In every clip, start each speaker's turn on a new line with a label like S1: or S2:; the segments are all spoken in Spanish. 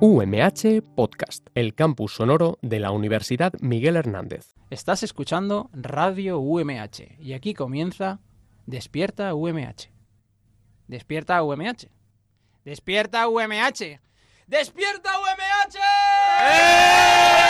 S1: UMH Podcast, el campus sonoro de la Universidad Miguel Hernández.
S2: Estás escuchando Radio UMH y aquí comienza Despierta UMH. Despierta UMH. Despierta UMH. Despierta UMH.
S3: Hoy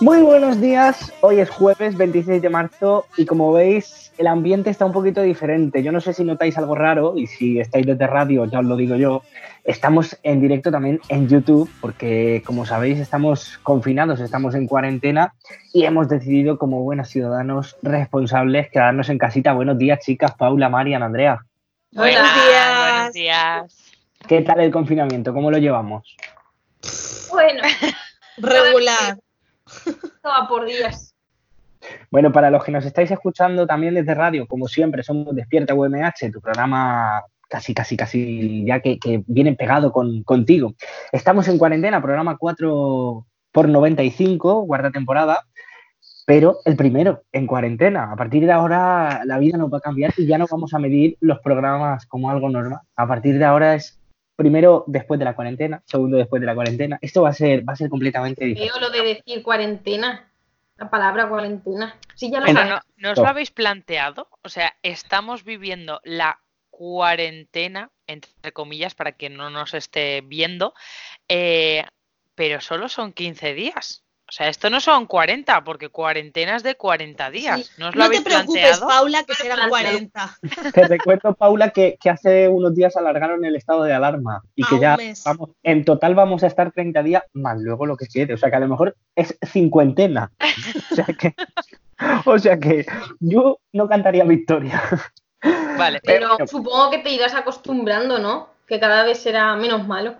S4: Muy buenos días, hoy es jueves 26 de marzo y como veis el ambiente está un poquito diferente. Yo no sé si notáis algo raro y si estáis desde radio ya os lo digo yo. Estamos en directo también en YouTube porque como sabéis estamos confinados, estamos en cuarentena y hemos decidido como buenos ciudadanos responsables quedarnos en casita. Buenos días chicas, Paula, Marian, Andrea.
S5: Buenos
S6: Hola,
S5: días.
S6: Buenos días.
S4: ¿Qué tal el confinamiento? ¿Cómo lo llevamos?
S5: Bueno,
S6: Regular.
S5: Esto va por días.
S4: Bueno, para los que nos estáis escuchando también desde radio, como siempre, somos Despierta UMH, tu programa casi, casi, casi ya que, que viene pegado con, contigo. Estamos en cuarentena, programa 4 por 95, cuarta temporada, pero el primero en cuarentena. A partir de ahora la vida nos va a cambiar y ya no vamos a medir los programas como algo normal. A partir de ahora es primero después de la cuarentena, segundo después de la cuarentena. Esto va a ser, va a ser completamente diferente.
S5: Veo lo de decir cuarentena. La palabra cuarentena. Sí, ya lo
S6: no, ¿no os lo habéis planteado? O sea, estamos viviendo la cuarentena, entre comillas, para quien no nos esté viendo, eh, pero solo son 15 días. O sea, esto no son 40, porque cuarentena es de 40 días.
S5: Sí.
S6: ¿No os lo
S7: No te
S6: habéis
S7: preocupes,
S6: planteado?
S7: Paula, que
S5: te
S7: serán
S5: plantees.
S7: 40.
S4: Te recuerdo, Paula, que, que hace unos días alargaron el estado de alarma y
S7: A
S4: que ya vamos, en total vamos a estar 30 días más luego lo que quede. O sea que a lo mejor es cincuentena. O sea que, o sea que yo no cantaría victoria.
S6: Vale.
S5: Pero
S4: Pero-
S5: supongo que te irás acostumbrando, ¿no? Que cada vez será menos malo.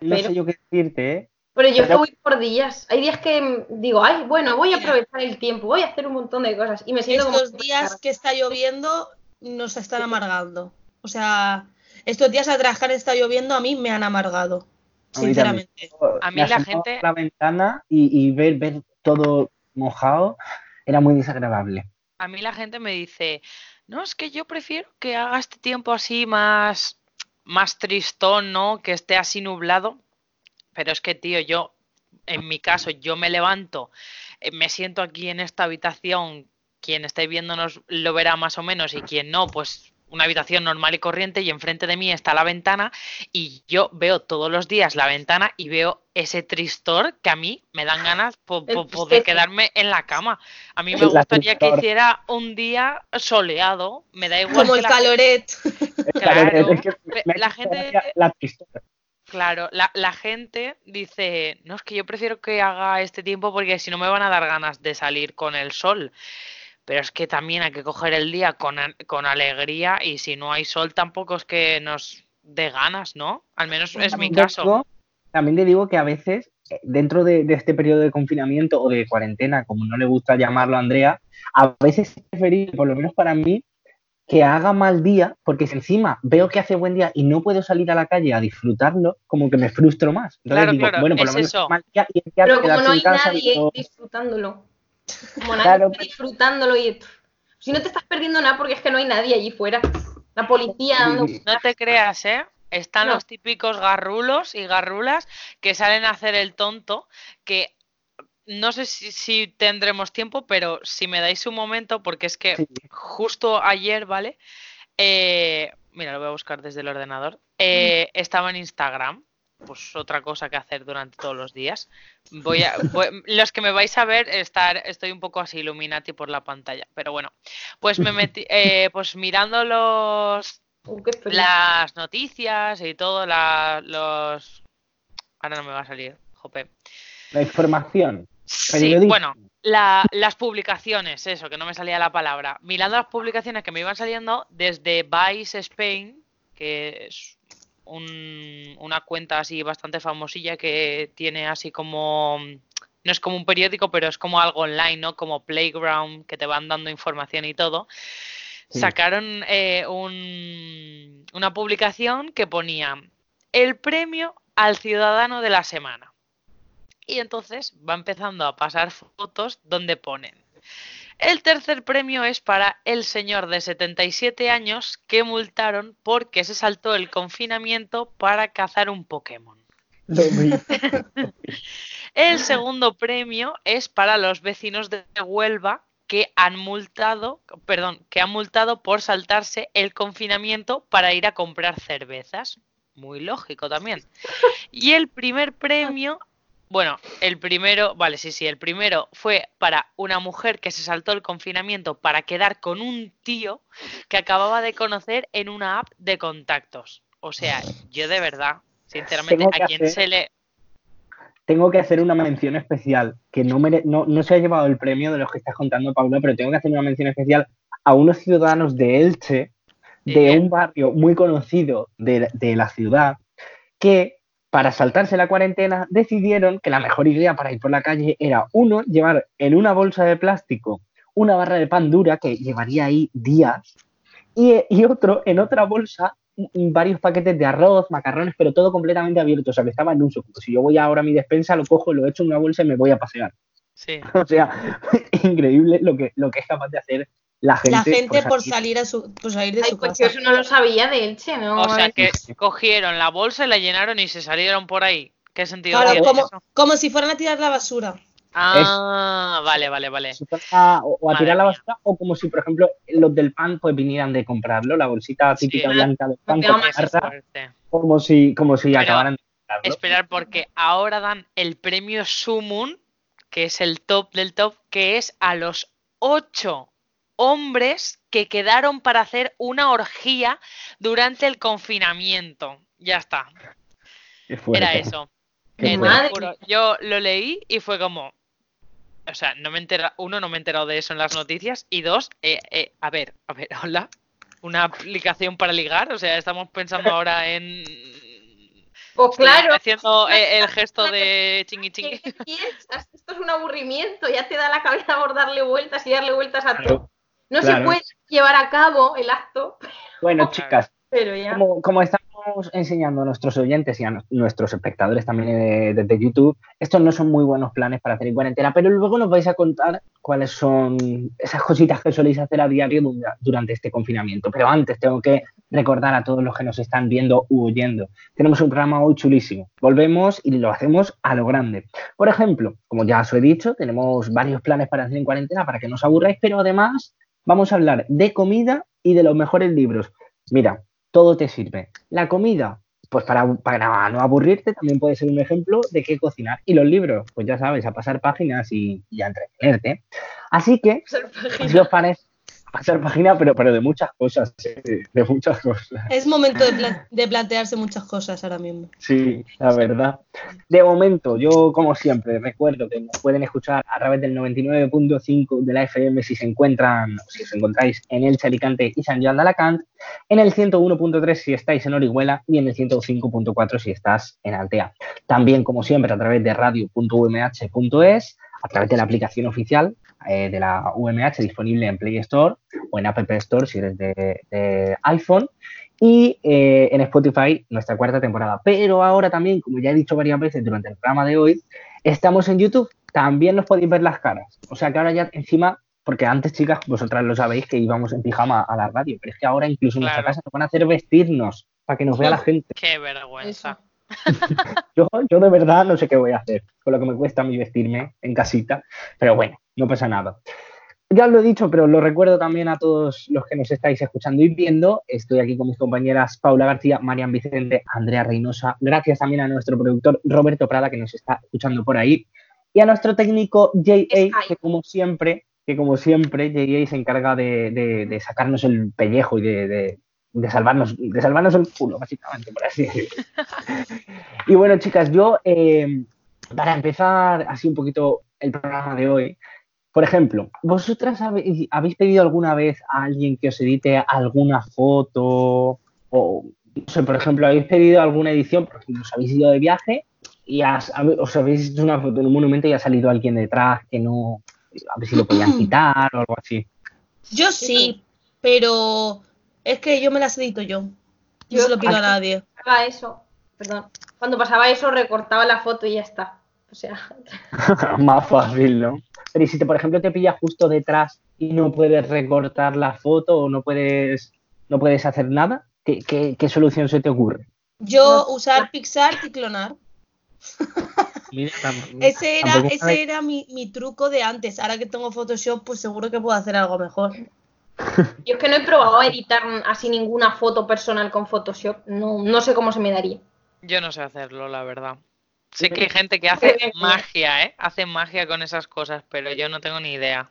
S4: No sé yo qué decirte, ¿eh?
S5: Pero yo que voy por días. Hay días que mm, digo, ay, bueno, voy a aprovechar el tiempo, voy a hacer un montón de cosas. Y me siento como.
S7: Estos días que está lloviendo nos están amargando. O sea, estos días a trabajar está lloviendo a mí me han amargado.
S4: A mí
S7: Sinceramente.
S6: A mí
S4: Me
S6: la gente-
S4: a la ventana y, y ver, ver todo mojado era muy desagradable.
S6: A mí la gente me dice, no, es que yo prefiero que haga este tiempo así más, más tristón, ¿no? Que esté así nublado. Pero es que, tío, yo, en mi caso, yo me levanto, eh, me siento aquí en esta habitación, quien esté viéndonos lo verá más o menos y quien no, pues una habitación normal y corriente y enfrente de mí está la ventana y yo veo todos los días la ventana y veo ese tristor que a mí me dan ganas po- po- po de quedarme en la cama. A mí me gustaría que hiciera un día soleado, me da igual
S7: Como
S6: que
S7: el
S6: la,
S7: caloret.
S6: Claro,
S4: Es que me
S6: la gente-
S4: la.
S6: Claro, la, la gente dice, no, es que yo prefiero que haga este tiempo porque si no me van a dar ganas de salir con el sol. Pero es que también hay que coger el día con, con alegría y si no hay sol tampoco es que nos dé ganas, ¿no? Al menos es mi
S4: También
S6: caso.
S4: digo- también te digo que a veces, eh, dentro de, de este periodo de confinamiento o de cuarentena, como no le gusta llamarlo a Andrea, a veces es preferible, por lo menos para mí, que haga mal día, porque si encima veo que hace buen día y no puedo salir a la calle a disfrutarlo, como que me frustro más. Entonces
S6: Claro,
S4: digo,
S6: claro,
S4: bueno, por
S6: es
S4: lo menos
S6: eso.
S4: mal día y el día
S5: Pero como no hay nadie disfrutándolo. Como nadie
S4: Claro,
S5: está disfrutándolo y. Si no te estás perdiendo nada porque es que no hay nadie allí fuera. La policía dando.
S6: No te creas, ¿eh? Están
S5: No.
S6: los típicos garrulos y garrulas que salen a hacer el tonto, que no sé si, si tendremos tiempo, pero si me dais un momento, porque es que
S4: Sí.
S6: justo ayer, ¿vale? Eh, mira, lo voy a buscar desde el ordenador. Eh, estaba en Instagram, pues otra cosa que hacer durante todos los días. Voy a, voy- los que me vais a ver, estar, estoy un poco así Illuminati por la pantalla, pero bueno, pues me metí, eh, pues mirando los las noticias y todo, la- los... Ahora no me va a salir, jope.
S4: la información.
S6: Sí, bueno, la- las publicaciones, eso, que no me salía la palabra. Mirando las publicaciones que me iban saliendo desde Vice Spain, que es un- una cuenta así bastante famosilla que tiene así como no es como un periódico, pero es como algo online, ¿no? Como Playground, que te van dando información y todo.
S4: Sí.
S6: sacaron eh, un- una publicación que ponía el premio al ciudadano de la semana. Y entonces va empezando a pasar fotos donde ponen. El tercer premio es para el señor de 77 años que multaron porque se saltó el confinamiento para cazar un Pokémon. El segundo premio es para los vecinos de Huelva que han multado, perdón, que han multado por saltarse el confinamiento para ir a comprar cervezas. Muy lógico también. Y el primer premio, bueno, el primero, vale, sí, sí, el primero fue para una mujer que se saltó el confinamiento para quedar con un tío que acababa de conocer en una app de contactos. O sea, yo de verdad, sinceramente, a quien
S4: hacer-
S6: se le
S4: Tengo que hacer una mención especial, que no, mere- no, no se ha llevado el premio de los que estás contando, Paula, pero tengo que hacer una mención especial a unos ciudadanos de Elche, de
S6: Sí.
S4: un barrio muy conocido de, de la ciudad, que para saltarse la cuarentena decidieron que la mejor idea para ir por la calle era, uno, llevar en una bolsa de plástico una barra de pan dura que llevaría ahí días, y, y otro, en otra bolsa, varios paquetes de arroz, macarrones, pero todo completamente abierto, o sea, que estaba en uso. Como si yo voy ahora a mi despensa, lo cojo, lo echo en una bolsa y me voy a pasear.
S6: Sí.
S4: O sea, increíble lo que, lo que es capaz de hacer la gente.
S7: La gente por
S4: salir.
S7: salir, a su, por salir de
S5: Ay,
S7: su
S5: pues
S7: casa.
S5: yo eso no lo sabía de Elche, ¿no?
S6: O sea que cogieron la bolsa y la llenaron y se salieron por ahí. ¿Qué sentido
S7: Claro,
S6: tiene
S7: como,
S6: eso?
S7: como si fueran a tirar la basura.
S6: Ah, vale, vale, vale.
S4: O, o a tirar la
S6: mía.
S4: basura, o como si, por ejemplo, los del pan pues vinieran de comprarlo, la bolsita
S6: Sí.
S4: típica blanca del pan, como si, como si
S6: Pero-
S4: acabaran de comprarlo.
S6: Esperar porque ahora dan el premio Sumun, que es el top del top, que es a los ocho hombres que quedaron para hacer una orgía durante el confinamiento. Ya está, era eso.
S4: Qué
S6: Eh, yo lo leí y fue como, o sea, no me entera, uno, no me he enterado de eso en las noticias y dos, eh, eh, a ver, a ver, hola, una aplicación para ligar, o sea, estamos pensando ahora en...
S5: Pues claro.
S6: haciendo el gesto de chingui chingui.
S5: ¿Qué piensas? Esto es un aburrimiento, ya te da la cabeza por darle vueltas y darle vueltas a todo. No
S4: claro.
S5: se puede llevar a cabo el acto,
S4: Bueno, chicas,
S5: pero ya.
S4: como, como estamos enseñando a nuestros oyentes y a nu- nuestros espectadores también desde YouTube, estos no son muy buenos planes para hacer en cuarentena, pero luego nos vais a contar cuáles son esas cositas que soléis hacer a diario du- durante este confinamiento. Pero antes tengo que recordar a todos los que nos están viendo u oyendo. Tenemos un programa hoy chulísimo. Volvemos y lo hacemos a lo grande. Por ejemplo, como ya os he dicho, tenemos varios planes para hacer en cuarentena para que no os aburráis, pero además vamos a hablar de comida y de los mejores libros. Mira, todo te sirve. La comida, pues para, para no aburrirte, también puede ser un ejemplo de qué cocinar. Y los libros, pues ya sabes, a pasar páginas y, y a entretenerte. Así que, si os parece, pasar página, pero, pero de muchas cosas, eh, de muchas cosas.
S7: Es momento de, plan- de plantearse muchas cosas ahora mismo.
S4: Sí, la verdad. De momento, yo como siempre recuerdo que nos pueden escuchar a través del 99.5 de la FM si se encuentran, si os encontráis en El Alicante y San Joan de Alacant, en el 101.3 si estáis en Orihuela y en el 105.4 si estás en Altea. También, como siempre, a través de radio.umh.es, a través de la aplicación oficial eh, de la UMH disponible en Play Store o en App Store si eres de, de iPhone y eh, en Spotify nuestra cuarta temporada. Pero ahora también, como ya he dicho varias veces durante el programa de hoy, estamos en YouTube. También nos podéis ver las caras. O sea que ahora ya encima, porque antes, chicas, vosotras lo sabéis que íbamos en pijama a la radio, pero es que ahora incluso en nuestra casa nos van a hacer vestirnos para que nos vea la gente.
S6: Qué vergüenza.
S4: Yo, yo de verdad no sé qué voy a hacer con lo que me cuesta a mí vestirme en casita, pero bueno, no pasa nada. Ya os lo he dicho, pero lo recuerdo también a todos los que nos estáis escuchando y viendo. Estoy aquí con mis compañeras Paula García, Marian Vicente, Andrea Reynosa. Gracias también a nuestro productor Roberto Prada, que nos está escuchando por ahí. Y a nuestro técnico JA, que como siempre, que como siempre, JA se encarga de, de- de sacarnos el pellejo y de, de- salvarnos, de salvarnos el culo, básicamente, por así decirlo. Y bueno, chicas, yo, eh, para empezar así un poquito el programa de hoy, por ejemplo, ¿vosotras habéis pedido alguna vez a alguien que os edite alguna foto? O, no sé, por ejemplo, ¿habéis pedido alguna edición? Por ejemplo, os habéis ido de viaje y has- os habéis hecho una foto en un monumento y ha salido alguien detrás que no, a ver si lo podían quitar o algo así.
S7: Yo sí, pero es que yo me las edito yo. No
S5: Yo-
S7: se lo pido a nadie.
S5: Pasaba eso, perdón. Cuando pasaba eso, recortaba la foto y ya está. O sea,
S4: Más fácil, ¿no? Pero y si te, por ejemplo, te pilla justo detrás y no puedes recortar la foto o no puedes, no puedes hacer nada, ¿qué, qué- qué solución se te ocurre?
S7: Yo usar Pixar y clonar.
S4: Mira,
S7: Ese era, ese era mi, mi truco de antes. Ahora que tengo Photoshop, pues seguro que puedo hacer algo mejor.
S5: Yo es que no he probado editar así ninguna foto personal con Photoshop. No, no sé cómo se me daría.
S6: Yo no sé hacerlo, la verdad. Sé que hay gente que hace magia, ¿eh? Hace magia con esas cosas, pero yo no tengo ni idea.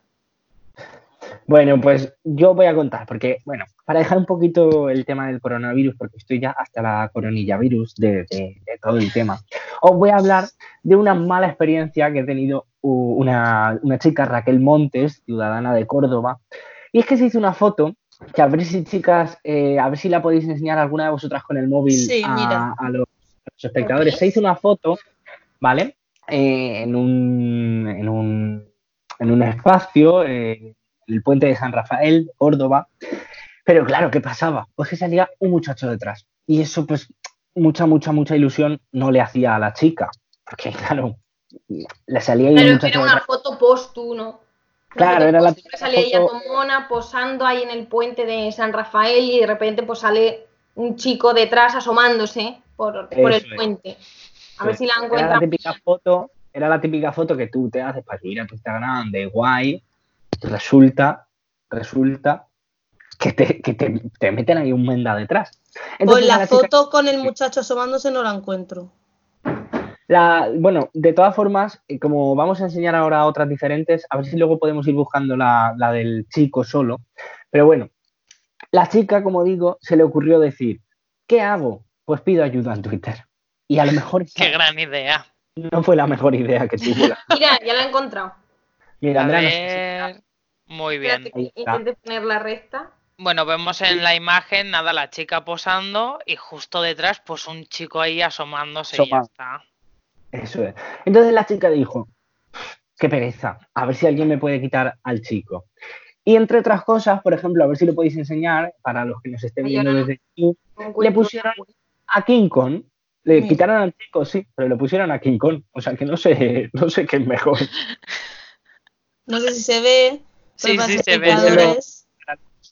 S4: Bueno, pues yo voy a contar, porque, bueno, para dejar un poquito el tema del coronavirus, porque estoy ya hasta la coronilla virus de, de- de todo el tema, os voy a hablar de una mala experiencia que he tenido una, una chica, Raquel Montes, ciudadana de Córdoba, y es que se hizo una foto, que a ver si, chicas, eh, a ver si la podéis enseñar alguna de vosotras con el móvil
S7: Sí,
S4: a, a los, a los espectadores. Se hizo una foto, ¿vale? Eh, en, un, en, un, en un espacio, eh, el puente de San Rafael, Córdoba. Pero claro, ¿qué pasaba? Pues que salía un muchacho detrás. Y eso, pues, mucha, mucha, mucha ilusión no le hacía a la chica. Porque, claro, le salía ahí un
S5: Pero
S4: muchacho
S5: era una
S4: detrás.
S5: foto post tú, ¿no?
S4: Claro,
S5: Una
S4: era la
S5: foto post, que salía ella
S4: foto-
S5: como mona posando ahí en el puente de San Rafael y de repente pues sale un chico detrás asomándose por, por el
S4: es.
S5: puente. A ver
S4: Sí.
S5: si la
S4: Era la
S5: encuentran.
S4: típica foto, era la típica foto que tú te haces para subir a tu Instagram de guay. Resulta, resulta que te, que te, te meten ahí un menda detrás.
S7: Pues
S4: Entonces, a
S7: la
S4: la chica-
S7: foto con el muchacho asomándose no la encuentro.
S4: La, bueno, de todas formas, eh, como vamos a enseñar ahora otras diferentes, a ver si luego podemos ir buscando la, la del chico solo. Pero bueno, la chica, como digo, se le ocurrió decir, ¿qué hago? Pues pido ayuda en Twitter. Y a lo mejor esa
S6: Qué gran idea.
S4: no fue la mejor idea que tuvo. la-
S5: Mira, ya la he encontrado.
S4: Mira,
S6: A
S4: Andrea, no sé si-
S6: ver. Muy bien.
S5: Intente poner la recta.
S6: Bueno, vemos en la imagen, nada, la chica posando y justo detrás, pues un chico ahí asomándose y ya está.
S4: Eso es. Entonces la chica dijo, qué pereza, a ver si alguien me puede quitar al chico. Y entre otras cosas, por ejemplo, a ver si lo podéis enseñar, para los que nos estén
S5: Ay,
S4: viendo
S5: no.
S4: desde
S5: No
S4: le pusieron a King Kong. Le
S7: Sí.
S4: quitaron al chico, sí, pero le pusieron a King Kong. O sea que no sé, no sé qué es mejor.
S7: No sé si se ve.
S6: Sí, sí, se ve, se ve.
S7: espectadores,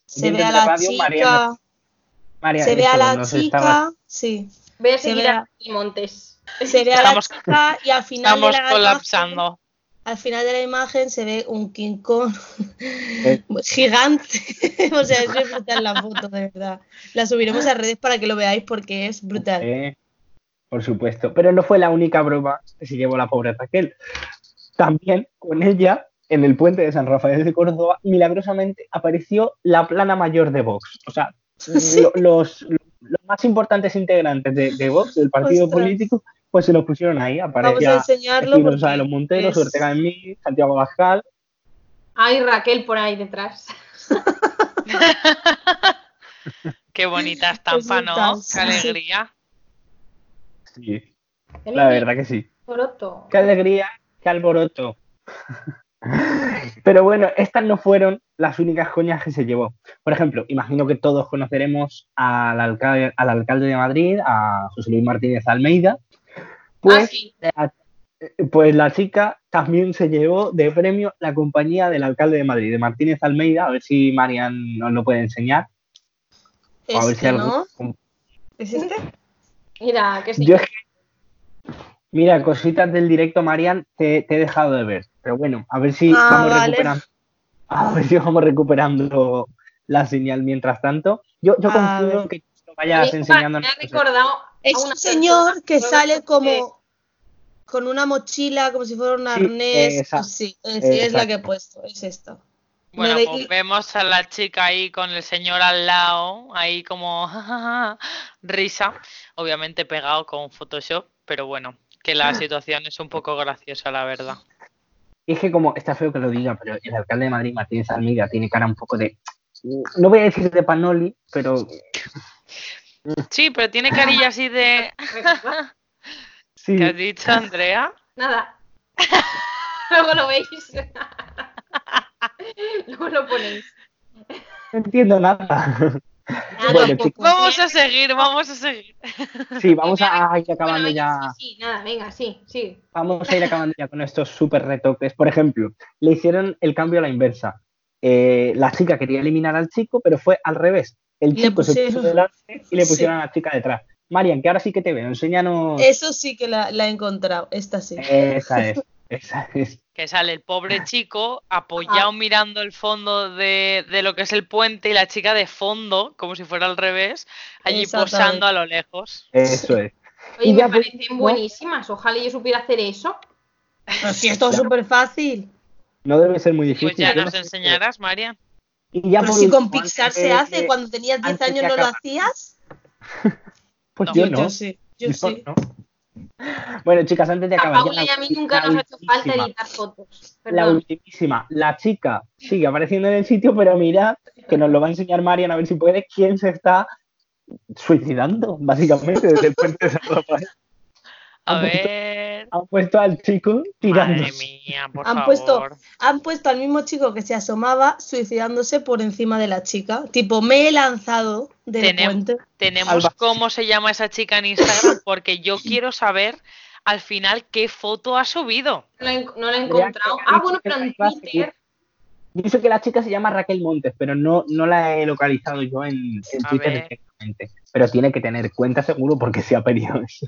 S7: Se ve a la
S4: Radio,
S7: chica.
S4: Mariana- María,
S7: Se ve a la chica.
S4: estaba-
S7: Sí.
S5: Voy a
S7: Se
S5: seguir
S7: ve
S5: a Montes.
S7: Se ve a
S6: Estamos-
S7: la chica y al final de
S6: Estamos
S7: la imagen-
S6: colapsando.
S7: al final de la imagen se ve un King Kong
S4: Eh.
S7: gigante. o sea, es muy brutal la foto, de verdad. La subiremos a redes para que lo veáis porque es brutal.
S4: Eh, por supuesto. Pero no fue la única broma que se llevó la pobre Raquel. También con ella, en el puente de San Rafael de Córdoba, milagrosamente apareció la plana mayor de Vox. O sea,
S7: Sí.
S4: lo- los, los más importantes integrantes de, de Vox, del partido
S7: Ostras.
S4: político, pues se los pusieron ahí.
S7: Vamos a
S4: Aparecía
S7: enseñarlo. Porque
S4: de los Monteros,
S7: es-
S4: Ortega de Mí, Santiago Bascal.
S5: Hay Raquel por ahí detrás.
S6: Qué bonita estampa, ¿no? Qué alegría.
S4: Sí, la verdad que sí.
S5: Poroto.
S4: Qué alegría, qué alboroto. Pero bueno, estas no fueron las únicas coñas que se llevó. Por ejemplo, imagino que todos conoceremos al alcalde, al alcalde de Madrid, a José Luis Martínez Almeida. Pues,
S5: ah, sí.
S4: la, pues la chica también se llevó de premio la compañía del alcalde de Madrid, de Martínez Almeida. A ver si Marian nos lo puede enseñar. A ver si
S7: Este,
S4: algo-
S7: ¿no? ¿Es este?
S5: Mira, que sí.
S4: Yo Mira, cositas del directo, Marian, te, te he dejado de ver. Pero bueno, a ver si
S7: Ah,
S4: vamos
S7: vale.
S4: recuperando. A ver si vamos recuperando la señal mientras tanto. Yo, yo en que vayas
S5: Me
S4: enseñándonos.
S5: ha recordado a
S7: Es un señor
S5: persona
S7: que sale
S5: que-
S7: como con una mochila, como si fuera un
S4: Sí,
S7: arnés.
S4: esa.
S7: sí, sí, es la que he puesto, es esta.
S6: Bueno,
S7: Me
S6: pues
S7: ve-
S6: vemos a la chica ahí con el señor al lado, ahí como risa, obviamente pegado con Photoshop, pero bueno, que la situación es un poco graciosa, la verdad.
S4: Y es que como, está feo que lo diga, pero el alcalde de Madrid, Martínez Almeida, tiene cara un poco de... No voy a decir de Panoli, pero
S6: Sí, pero tiene carilla así de...
S4: sí.
S6: ¿Qué has dicho, Andrea?
S5: Nada. Luego lo veis. Luego lo ponéis.
S4: no entiendo nada.
S5: Nada,
S4: Bueno,
S5: tampoco.
S4: chicos.
S6: Vamos a seguir, vamos a seguir.
S4: Sí, vamos a ir acabando ya.
S5: Sí, sí, nada, venga, sí, sí.
S4: Vamos a ir acabando ya con estos súper retoques. Por ejemplo, le hicieron el cambio a la inversa. Eh, la chica quería eliminar al chico, pero fue al revés. El chico se puso delante y le
S7: Sí.
S4: pusieron a la chica detrás. Marian, que ahora sí que te veo, enséñanos.
S7: Eso sí que la, la he encontrado, esta sí.
S4: Esa es, esa es.
S6: Que sale el pobre chico apoyado mirando el fondo de, de lo que es el puente y la chica de fondo, como si fuera al revés, allí posando a lo lejos.
S4: Eso es.
S5: Oye,
S4: Y
S5: me parecen buenísimas. Ojalá yo supiera hacer eso.
S7: Pero si esto es súper fácil.
S4: No debe ser muy difícil.
S6: Pues ya nos enseñarás, María.
S4: Y ya
S7: Pero
S4: por
S7: si
S4: último,
S7: con Pixar se
S4: de-
S7: hace, cuando tenías 10
S4: antes de
S7: años no lo hacías.
S4: Pues
S6: No,
S4: yo
S7: Yo,
S4: no.
S7: sí, yo
S4: Yo
S7: sí.
S4: no. Bueno, chicas, antes de
S5: A
S4: acabar. ya
S5: Paula y a mí nunca nos ha hecho falta editar fotos.
S4: La ultimísima, la chica sigue apareciendo en el sitio, pero mirad, que nos lo va a enseñar Marian a ver si puede, quién se está suicidando, básicamente, desde el puente de San Rafael.
S6: A
S4: Han Han puesto al chico
S6: Madre
S4: tirándose.
S6: mía, por
S7: Han
S6: favor.
S7: puesto- Han puesto al mismo chico que se asomaba suicidándose por encima de la chica. Tipo, me he lanzado del
S6: Tenem-
S7: puente.
S6: Tenemos cómo se llama esa chica en Instagram porque yo quiero saber al final qué foto ha subido.
S5: No la he, no la he
S4: Andrea,
S5: encontrado. Ah, bueno, pero en. Twitter.
S4: Sé que la chica se llama Raquel Montes, pero no, no la he localizado yo en, en Twitter
S6: ver.
S4: directamente. Pero tiene que tener cuenta seguro porque se ha pedido eso.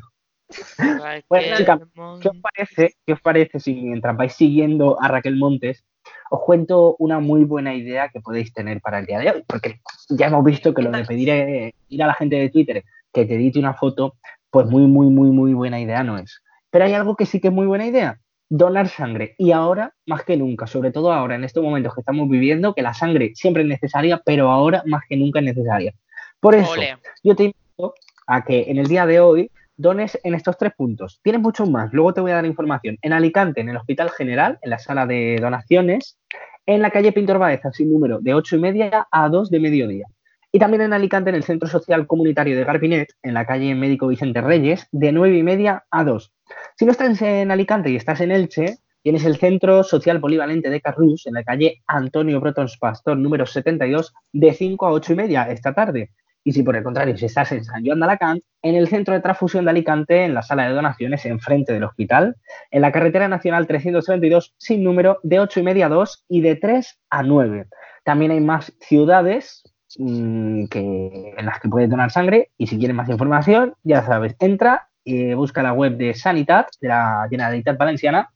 S4: Bueno, chica, ¿Qué os parece, qué os parece si mientras vais siguiendo a Raquel Montes, os cuento una muy buena idea que podéis tener para el día de hoy? Porque ya hemos visto que lo de pedir eh, ir a la gente de Twitter que te edite una foto, pues muy, muy, muy, muy buena idea no es. Pero hay algo que sí que es muy buena idea. Donar sangre. Y ahora, más que nunca, sobre todo ahora, en estos momentos que estamos viviendo, que la sangre siempre es necesaria, pero ahora más que nunca es necesaria. Por eso,
S6: Ole.
S4: yo te invito a que en el día de hoy dones en estos tres puntos. Tienes muchos más, luego te voy a dar información. En Alicante, en el Hospital General, en la sala de donaciones, en la calle Pintor Baeza, sin número, de 8 y media a 2 de mediodía. Y también en Alicante, en el Centro Social Comunitario de Garbinet, en la calle Médico Vicente Reyes, de 9 y media a 2. Si no estás en Alicante y estás en Elche, tienes el Centro Social Polivalente de Carrús, en la calle Antonio Brotons Pastor, número 72, de 5 a 8 y media esta tarde. Y si por el contrario, si estás en San Joan de Alacant, en el Centro de Transfusión de Alicante, en la sala de donaciones, enfrente del hospital, en la carretera nacional 332, sin número, de 8 y media a 2 y de 3 a 9. También hay más ciudades mm, que, en las que puedes donar sangre y si quieres más información, ya sabes, entra, eh, busca la web de Sanitat, de la Generalitat Valenciana,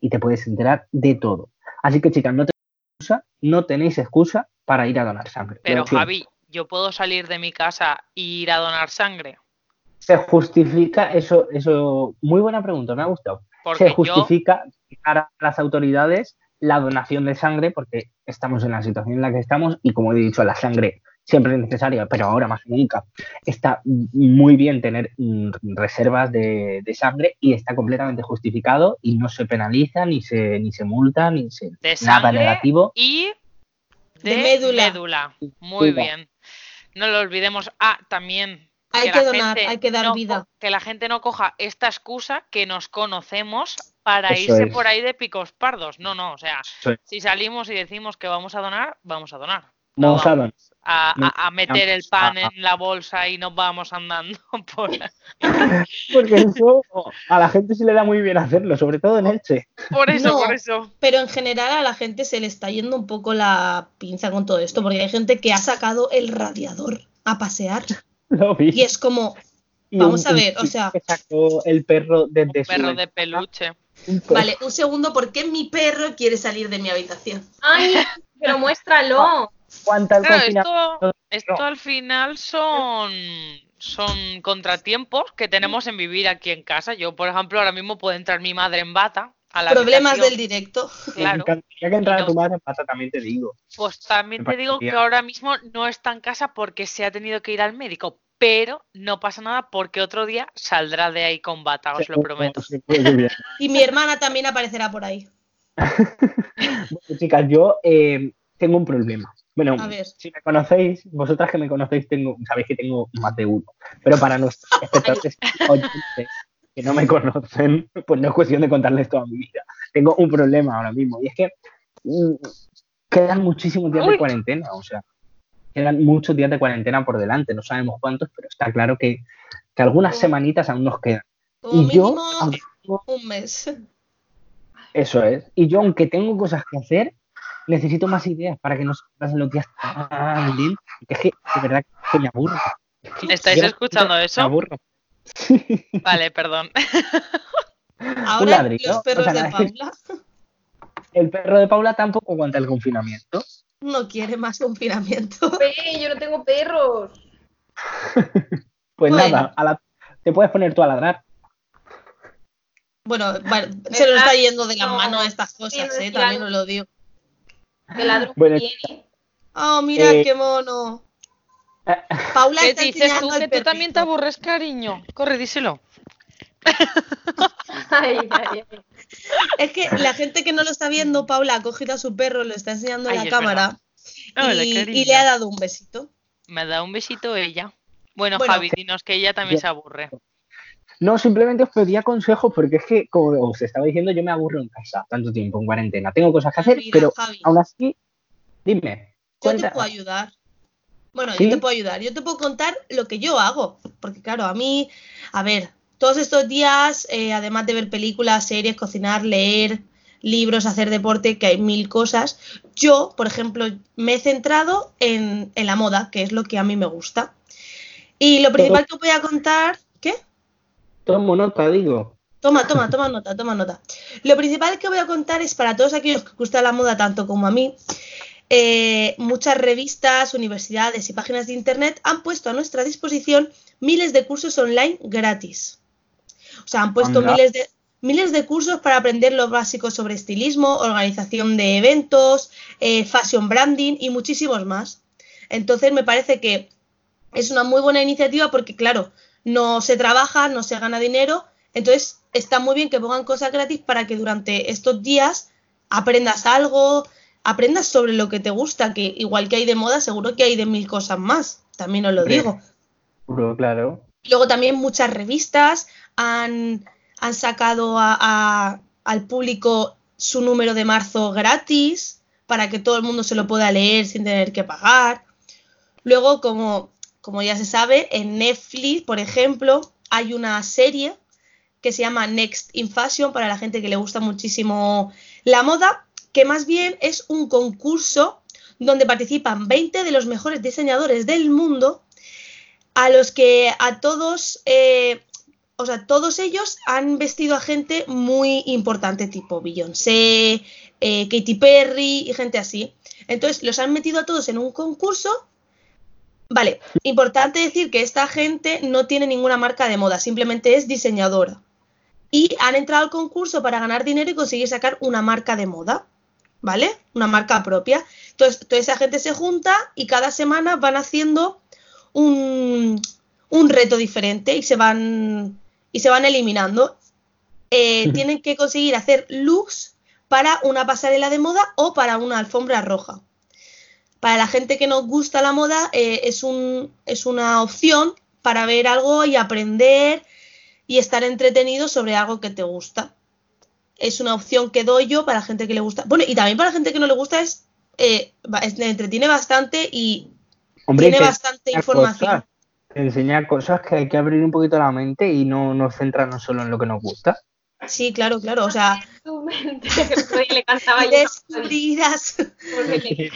S4: y te puedes enterar de todo. Así que chicas, no, tenéis excusa, no tenéis excusa para ir a donar sangre.
S6: Pero. Javi, ¿yo puedo salir de mi casa e ir a donar sangre?
S4: se justifica eso, eso, muy buena pregunta, me ha gustado.
S6: Porque
S4: Se
S6: yo,
S4: justifica a las autoridades la donación de sangre porque estamos en la situación en la que estamos y como he dicho, la sangre siempre es necesaria, pero ahora más que nunca está muy bien tener reservas de, de sangre y está completamente justificado y no se penaliza, ni se, ni se multa, ni se
S6: de
S4: nada
S6: sangre
S4: negativo.
S6: y de,
S7: De médula.
S6: médula. Muy bien. No lo olvidemos. Ah, también.
S7: Hay que donar, hay que dar
S6: no
S7: vida.
S6: Que la gente no coja esta excusa que nos conocemos para
S4: Eso
S6: irse
S4: es.
S6: por ahí de picos pardos. No, no, o sea, si salimos y decimos que vamos a donar, vamos a donar.
S4: A, No,
S6: a- a meter el pan
S4: a- a-
S6: en la bolsa y nos vamos andando por,
S4: Porque eso a la gente se le da muy bien hacerlo, sobre todo en Elche.
S6: por eso,
S7: No.
S6: por eso.
S7: Pero en general a la gente se le está yendo un poco la pinza con todo esto, porque hay gente que ha sacado el radiador a pasear.
S4: Lo vi.
S7: Y es como,
S4: Y
S7: Vamos
S4: un-
S7: a ver, o sea-
S4: que sacó el perro desde
S6: Un
S4: su
S6: perro de peluche.
S4: un perro.
S7: vale, un segundo, ¿por qué mi perro quiere salir de mi habitación?
S5: Ay, pero muéstralo.
S6: Claro,
S4: confinamiento.
S6: esto, esto al final son, son contratiempos que tenemos en vivir aquí en casa. Yo, por ejemplo, ahora mismo puede entrar mi madre en bata a la
S7: Problemas
S6: habitación.
S7: del directo.
S6: Claro.
S4: encantaría que entrara
S6: Y
S4: tu
S6: no-
S4: madre en pata, también te digo.
S6: Pues también te digo que ahora mismo no está en casa porque se ha tenido que ir al médico, pero no pasa nada porque otro día saldrá de ahí con bata, os lo prometo.
S7: Y mi hermana también aparecerá por ahí.
S4: Bueno, chicas, yo eh, tengo un problema. Bueno, si me conocéis, vosotras que me conocéis, tengo, sabéis que tengo más de uno. Pero para nuestros espectadores oyentes que no me conocen, pues no es cuestión de contarles toda mi vida. Tengo un problema ahora mismo y es que mm, quedan muchísimos días
S6: Uy.
S4: de cuarentena, o sea, quedan muchos días de cuarentena por delante, no sabemos cuántos, pero está claro que, que algunas semanitas aún nos quedan.
S7: Como
S4: Y yo, aunque-
S7: un mes.
S4: eso es, y yo aunque tengo cosas que hacer, necesito más ideas para que no se me pasen los días tan porque es que de verdad que me aburro.
S6: ¿Estáis
S4: Yo-
S6: escuchando
S4: Me
S6: eso?
S4: aburro.
S6: Vale, perdón.
S7: Ahora
S4: ladrillo,
S7: los perros
S4: o sea,
S7: de Paula
S4: El perro de Paula tampoco aguanta el confinamiento.
S7: no quiere más confinamiento.
S5: Ve, yo no tengo perros.
S4: Pues
S7: Bueno.
S4: nada, a la- te puedes poner tú a ladrar.
S7: Bueno, bueno, se nos está yendo de las
S5: No,
S7: manos estas cosas, eh, también os lo digo.
S5: Que ladro
S4: Bueno,
S5: tiene.
S7: Oh, mira
S4: Eh,
S7: qué mono. Paula
S6: ¿Qué
S7: está
S6: dices
S7: enseñando
S6: tú? Que tú también te aburres, cariño. Corre, díselo.
S5: Ay, ay, ay.
S7: Es que la gente que no lo está viendo, Paula ha cogido a su perro, lo está enseñando en la cámara
S6: Hola,
S7: y, le ha dado un besito.
S6: Me da un besito ella. Bueno,
S7: Bueno,
S6: Javi, dinos que ella también
S4: yo-
S6: se aburre.
S4: No, simplemente os pedía consejos porque es que, como os estaba diciendo, yo me aburro en casa tanto tiempo en cuarentena. Tengo cosas que hacer,
S7: Mira,
S4: pero
S7: Javi,
S4: aún así, dime.
S7: yo
S4: cuenta-
S7: te puedo ayudar. Bueno,
S4: ¿Sí?
S7: yo te puedo ayudar. Yo te puedo contar lo que yo hago. Porque claro, a mí, a ver, todos estos días, eh, además de ver películas, series, cocinar, leer libros, hacer deporte, que hay mil cosas, yo, por ejemplo, me he centrado en, en la moda, que es lo que a mí me gusta. Y lo principal que os voy a contar, ¿qué?
S4: Tomo nota, digo.
S7: Toma, toma, toma nota, toma nota. Lo principal que voy a contar es para todos aquellos que os gusta la moda tanto como a mí. eh, muchas revistas, universidades y páginas de internet han puesto a nuestra disposición miles de cursos online gratis. O sea, han puesto
S4: Anda.
S7: miles de, miles de cursos para aprender lo básico sobre estilismo, organización de eventos, eh, fashion branding y muchísimos más. Entonces me parece que es una muy buena iniciativa porque, claro, no se trabaja, no se gana dinero, entonces está muy bien que pongan cosas gratis para que durante estos días aprendas algo, aprendas sobre lo que te gusta, que igual que hay de moda, seguro que hay de mil cosas más, también os lo
S4: Hombre.
S7: digo.
S4: Claro.
S7: Luego también muchas revistas han, han sacado a- a- al público su número de marzo gratis para que todo el mundo se lo pueda leer sin tener que pagar. Luego, como, como ya se sabe, en Netflix, por ejemplo, hay una serie que se llama Next in Fashion para la gente que le gusta muchísimo la moda, que más bien es un concurso donde participan 20 de los mejores diseñadores del mundo a los que a todos, eh, o sea, todos ellos han vestido a gente muy importante, tipo Beyoncé, eh, Katy Perry y gente así. Entonces los han metido a todos en un concurso. Vale, importante decir que esta gente no tiene ninguna marca de moda, simplemente es diseñadora. Y han entrado al concurso para ganar dinero y conseguir sacar una marca de moda, ¿vale? Una marca propia. Entonces, toda esa gente se junta y cada semana van haciendo un, un reto diferente y se van y se van eliminando. Eh, tienen que conseguir hacer looks para una pasarela de moda o para una alfombra roja. Para la gente que nos gusta la moda eh, es, un, es una opción para ver algo y aprender y estar entretenido sobre algo que te gusta. Es una opción que doy yo para la gente que le gusta. Bueno, y también para la gente que no le gusta es, eh, es- entretiene bastante y
S4: Hombre,
S7: tiene
S4: te
S7: bastante
S4: enseña
S7: información.
S4: cosas, te enseña cosas que hay que abrir un poquito la mente y no nos centrarnos solo en lo que nos gusta.
S7: Sí, claro, claro. O sea.
S5: Porque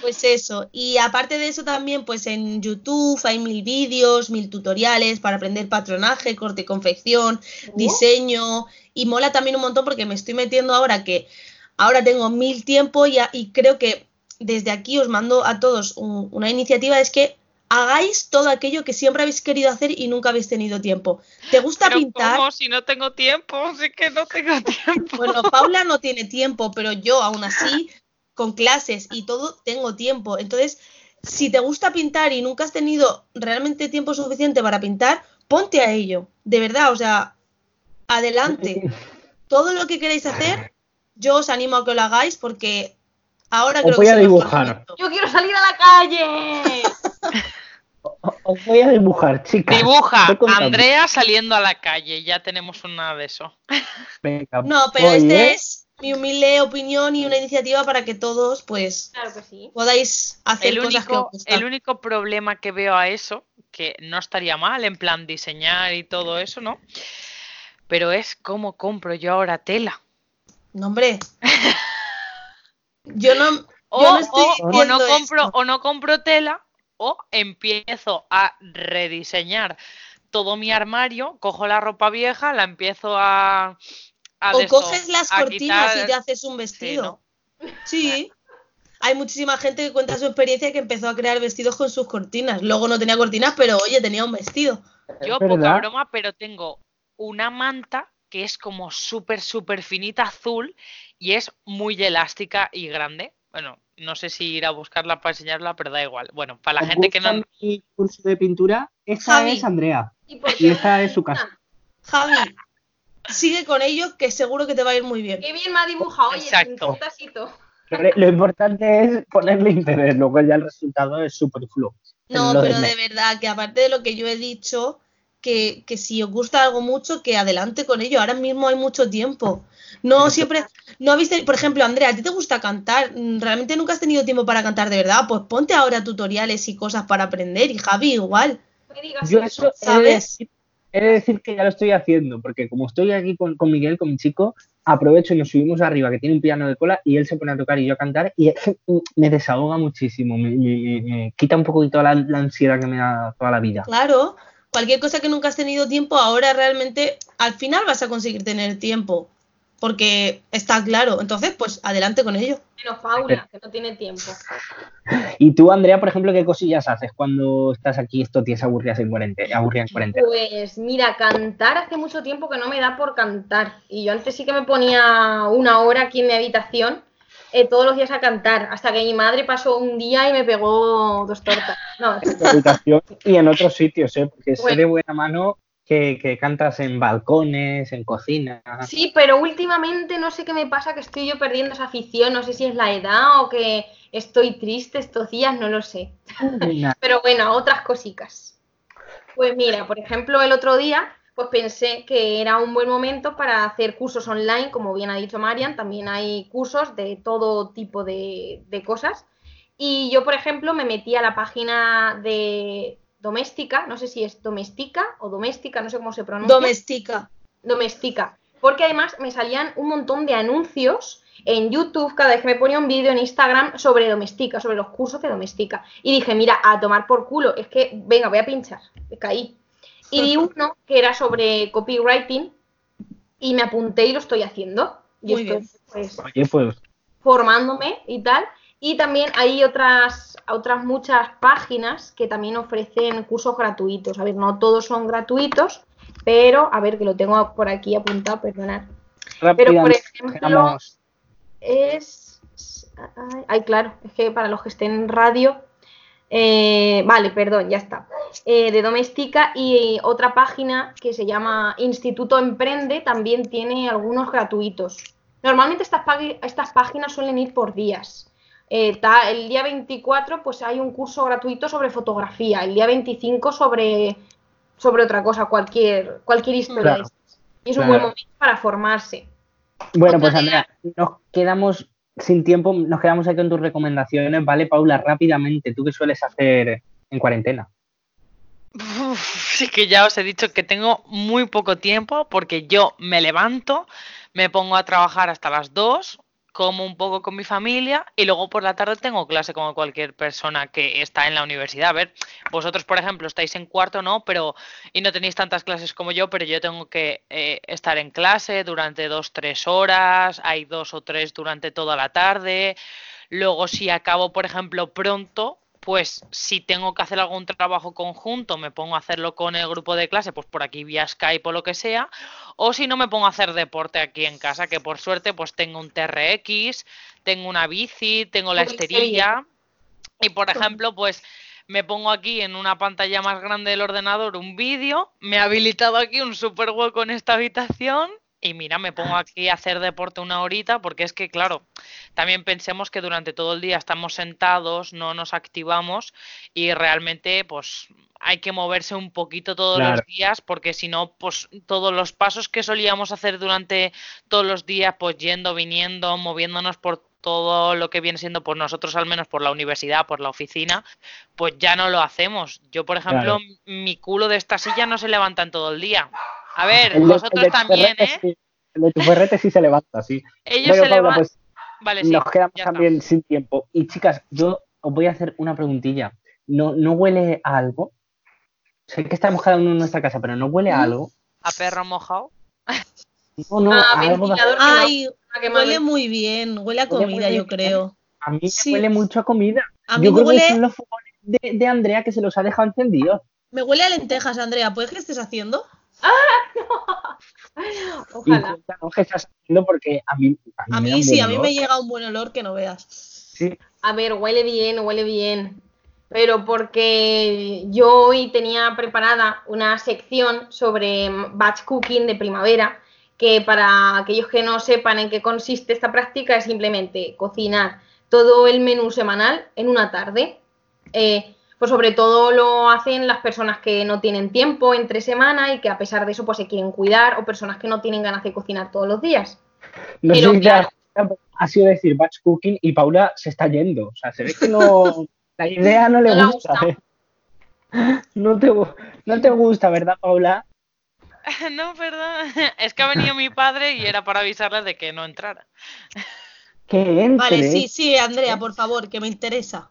S7: Pues eso, y aparte de eso también, pues en YouTube hay mil vídeos, mil tutoriales para aprender patronaje, corte y confección, diseño, y mola también un montón porque me estoy metiendo ahora que ahora tengo mil tiempo y, a- y creo que desde aquí os mando a todos un- una iniciativa, es que hagáis todo aquello que siempre habéis querido hacer y nunca habéis tenido tiempo. ¿Te gusta
S6: Pero
S7: pintar?
S6: ¿cómo? Si no tengo tiempo, sí que no tengo tiempo.
S7: Bueno, Paula no tiene tiempo, pero yo aún así, con clases y todo, tengo tiempo. Entonces, si te gusta pintar y nunca has tenido realmente tiempo suficiente para pintar, ponte a ello. De verdad, o sea, adelante. Todo lo que queráis hacer, yo os animo a que lo hagáis porque ahora
S4: Os
S7: creo
S4: voy
S7: que
S4: a dibujar.
S5: yo quiero salir a la calle.
S4: Os voy a dibujar, chicas.
S6: Dibuja. Andrea saliendo a la calle. Ya tenemos una de eso.
S4: Venga,
S7: No, pero
S4: voy,
S7: este
S4: ¿eh?
S7: es mi humilde opinión y una iniciativa para que todos, pues,
S5: Claro que sí.
S7: podáis hacer
S6: El
S7: cosas que os
S6: el único problema que veo a eso, que no estaría mal, en plan diseñar y todo eso, ¿no? Pero es cómo compro yo ahora tela.
S7: No, hombre. Yo no, yo
S6: O,
S7: no estoy
S6: o- o no
S7: diciendo
S6: compro,
S7: esto.
S6: o no compro tela, o empiezo a rediseñar todo mi armario, cojo la ropa vieja, la empiezo a
S7: O
S6: esto,
S7: coges las
S6: a
S7: cortinas y te haces un vestido. Sí. Hay muchísima gente que cuenta su experiencia que empezó a crear vestidos con sus cortinas. Luego no tenía cortinas, pero oye, tenía un vestido.
S6: Yo, poca broma, pero tengo una manta que es como súper, súper finita azul y es muy elástica y grande. Bueno, no sé si ir a buscarla para enseñarla, pero da igual. Bueno, para la
S4: ¿Os
S6: gente que no...
S4: mi curso de pintura, esta
S7: Javi.
S4: es Andrea.
S5: ¿Y,
S4: esta es su casa.
S7: Javi, sigue con ello que seguro que te va a ir muy bien.
S5: Qué bien me ha dibujado, oye,
S6: Exacto.
S4: Lo, lo importante es ponerle interés, luego ya el resultado es superfluo.
S7: No, pero de verdad, que aparte de lo que yo he dicho, que, que si os gusta algo mucho, que adelante con ello. Ahora mismo hay mucho tiempo. No siempre, no habéis por ejemplo, Andrea, ¿a ti te gusta cantar? Mm, ¿Realmente nunca has tenido tiempo para cantar de verdad? Pues ponte ahora tutoriales y cosas para aprender. Y Javi, igual.
S5: No me digas
S4: Yo
S5: eso.
S4: eso he de,
S7: ¿sabes?
S4: decir, he de decir que ya lo estoy haciendo, porque como estoy aquí con, con Miguel, con mi chico, aprovecho y nos subimos arriba, que tiene un piano de cola, y él se pone a tocar y yo a cantar, y me desahoga muchísimo, me, quita un poquito la ansiedad que me da toda la vida.
S7: Claro, cualquier cosa que nunca has tenido tiempo, ahora realmente al final vas a conseguir tener tiempo. Porque está claro. Entonces, pues adelante con ello.
S5: Menos Paula, que no tiene tiempo.
S4: Y tú, Andrea, por ejemplo, ¿qué cosillas haces cuando estás aquí estos días aburridas en cuarentena? Aburrida en cuarentena?
S5: Pues mira, cantar hace mucho tiempo que no me da por cantar. Y yo antes sí que me ponía una hora aquí en mi habitación eh, todos los días a cantar, hasta que mi madre pasó un día y me pegó dos tortas. No,
S4: En tu habitación y en otros sitios, ¿eh? Porque sé
S5: Bueno.
S4: de buena mano que, que cantas en balcones, en cocina.
S5: Sí, pero últimamente no sé qué me pasa, que estoy yo perdiendo esa afición, no sé si es la edad o que estoy triste estos días, no lo sé. Pero bueno, otras cositas. Pues mira, por ejemplo, el otro día, pues pensé que era un buen momento para hacer cursos online, como bien ha dicho Marian, también hay cursos de todo tipo de, de cosas. Y yo, por ejemplo, me metí a la página de Doméstica, no sé si es Doméstica o Doméstica, no sé cómo se pronuncia.
S7: Domestica.
S5: Doméstica. Porque además me salían un montón de anuncios en YouTube cada vez que me ponía un vídeo en Instagram sobre Doméstica, sobre los cursos de Doméstica. Y dije, mira, a tomar por culo, es que, venga, voy a pinchar. Caí. Y vi uno que era sobre copywriting y me apunté y lo estoy haciendo. Y
S7: Muy
S5: estoy
S7: bien.
S5: pues,
S4: Oye, pues
S5: formándome y tal. Y también hay otras, otras muchas páginas que también ofrecen cursos gratuitos. A ver, no todos son gratuitos, pero a ver que lo tengo por aquí apuntado, perdonad. Pero por ejemplo, es. Ay, claro, es que para los que estén en radio. eh, vale, perdón, ya está. Eh, de Doméstica y otra página que se llama Instituto Emprende también tiene algunos gratuitos. Normalmente estas, estas páginas suelen ir por días. Eh, ta- el día 24 pues hay un curso gratuito sobre fotografía, el día 25 sobre, sobre otra cosa, cualquier, cualquier historia.
S4: Claro.
S5: Y es un buen momento para formarse.
S4: Bueno,
S5: Otra
S4: pues Andrea, nos quedamos sin tiempo, nos quedamos aquí con tus recomendaciones, ¿vale, Paula? Rápidamente, ¿tú qué sueles hacer en cuarentena?
S6: Uf, sí que ya os he dicho que tengo muy poco tiempo porque yo me levanto, me pongo a trabajar hasta las 2, como un poco con mi familia y luego por la tarde tengo clase como cualquier persona que está en la universidad. A ver, vosotros por ejemplo estáis en cuarto, ¿no? Pero y no tenéis tantas clases como yo, pero yo tengo que eh, estar en clase durante dos, tres horas, hay dos o tres durante toda la tarde. Luego si acabo, por ejemplo, pronto, pues si tengo que hacer algún trabajo conjunto, me pongo a hacerlo con el grupo de clase, pues por aquí vía Skype o lo que sea, o si no me pongo a hacer deporte aquí en casa, que por suerte pues tengo un TRX, tengo una bici, tengo la esterilla. Y por ejemplo pues me pongo aquí en una pantalla más grande del ordenador un vídeo, me ha habilitado aquí un super hueco en esta habitación y mira, me pongo aquí a hacer deporte una horita porque es que, claro, también pensemos que durante todo el día estamos sentados, no nos activamos y realmente pues hay que moverse un poquito todos
S4: Claro.
S6: los días porque si no, pues todos los pasos que solíamos hacer durante todos los días, pues yendo, viniendo, moviéndonos por todo lo que viene siendo por nosotros, al menos por la universidad, por la oficina, pues ya no lo hacemos. Yo, por ejemplo,
S4: Claro.
S6: mi culo de esta silla no se levanta en todo el día. A ver,
S4: El
S6: vosotros también, ¿eh?
S4: sí, El de tu ferrete sí se levanta, sí.
S6: Ellos
S4: Bueno,
S6: se levantan.
S4: pues
S6: Vale, sí.
S4: nos quedamos
S6: está.
S4: también sin tiempo. Y chicas, yo os voy a hacer una preguntilla. ¿No, no huele a algo? Sé que estamos cada uno en nuestra casa, pero ¿no huele a algo?
S6: A perro mojado.
S4: No, no,
S5: Ah,
S4: a algo.
S7: Ay,
S5: Ah,
S7: huele muy bien, huele a
S4: Huele
S7: comida, yo
S4: bien.
S7: creo.
S4: A mí me
S7: Sí.
S4: huele mucho a comida.
S7: A mí
S4: Yo
S7: me
S4: creo que son los fogones de, de Andrea que se los ha dejado encendidos.
S7: me huele a lentejas, Andrea. ¿Puedes que estés haciendo?
S4: Y
S5: Ojalá.
S4: cuéntanos qué estás haciendo porque a mí,
S7: A mí sí, a mí
S4: olor.
S7: me llega un buen olor que no veas.
S4: Sí,
S5: A ver, huele bien, huele bien. Pero porque yo hoy tenía preparada una sección sobre batch cooking de primavera, que para aquellos que no sepan en qué consiste esta práctica es simplemente cocinar todo el menú semanal en una tarde. Eh, pues sobre todo lo hacen las personas que no tienen tiempo entre semana y que a pesar de eso pues se quieren cuidar o personas que no tienen ganas de cocinar todos los días.
S4: no
S5: Pero
S4: sé si
S5: claro.
S4: ha sido decir batch cooking y Paula se está yendo. O sea, se ve que no. La idea no le
S5: No
S4: gusta.
S5: gusta.
S4: ¿eh? No te, no te gusta, ¿verdad, Paula?
S6: no, perdón. Es que ha venido mi padre y era para avisarles de que no entrara.
S4: Que entre.
S7: Vale, sí, sí, Andrea, por favor, que me interesa.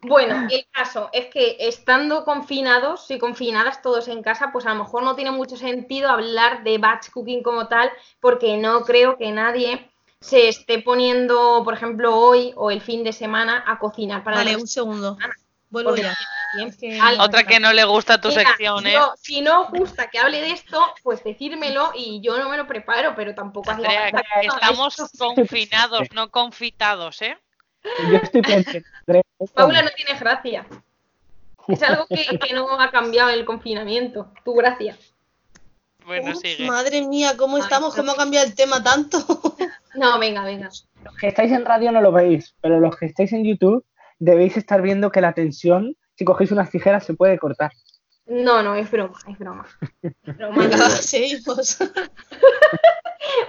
S5: Bueno, el caso es que estando confinados y confinadas todos en casa, pues a lo mejor no tiene mucho sentido hablar de batch cooking como tal, porque no creo que nadie se esté poniendo, por ejemplo, hoy o el fin de semana a cocinar para
S7: Vale,
S5: el
S7: un segundo.
S5: semana.
S7: Vuelvo ya. Es que-
S6: Otra que no le gusta tu
S5: Mira,
S6: sección, ¿eh?
S5: yo, si no os gusta que hable de esto, pues decírmelo y yo no me lo preparo, pero tampoco hace
S6: Andrea,
S5: falta
S6: que estamos confinados, no confitados, ¿eh?
S4: Yo estoy pensando.
S5: Paula no tiene gracia. Es algo que, que no ha cambiado el confinamiento. Tu gracia.
S6: Bueno,
S7: Uf,
S6: sigue.
S7: madre mía, ¿cómo
S5: Ay,
S7: estamos?
S5: no.
S7: ¿Cómo ha cambiado el tema tanto?
S5: No, venga, venga.
S4: Los que estáis en radio no lo veis, pero los que estáis en YouTube debéis estar viendo que la tensión, si cogéis unas tijeras, se puede cortar.
S5: No, no, es broma, es broma. Es broma.
S7: Venga, seguimos.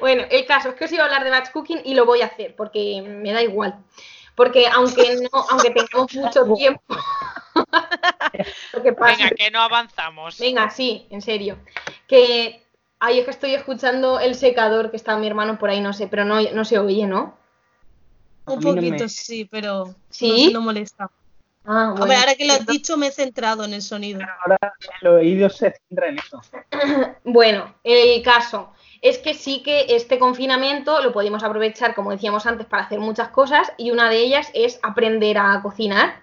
S5: Bueno, el caso es que os iba a hablar de batch cooking y lo voy a hacer porque me da igual. Porque aunque no, aunque tengamos mucho tiempo, lo que pasa
S6: Venga, que no avanzamos.
S5: Venga, sí, en serio. Que ahí es que estoy escuchando el secador que está mi hermano por ahí, no sé, pero no, no se oye, ¿no?
S4: A
S7: Un poquito,
S4: me-
S7: sí, pero
S5: ¿Sí?
S7: no, no molesta.
S5: Ah,
S7: Hombre, ahora que lo has dicho me he centrado en el sonido.
S4: Ahora el oído se centra en eso.
S5: Bueno, el caso es que sí que este confinamiento lo podemos aprovechar, como decíamos antes, para hacer muchas cosas y una de ellas es aprender a cocinar.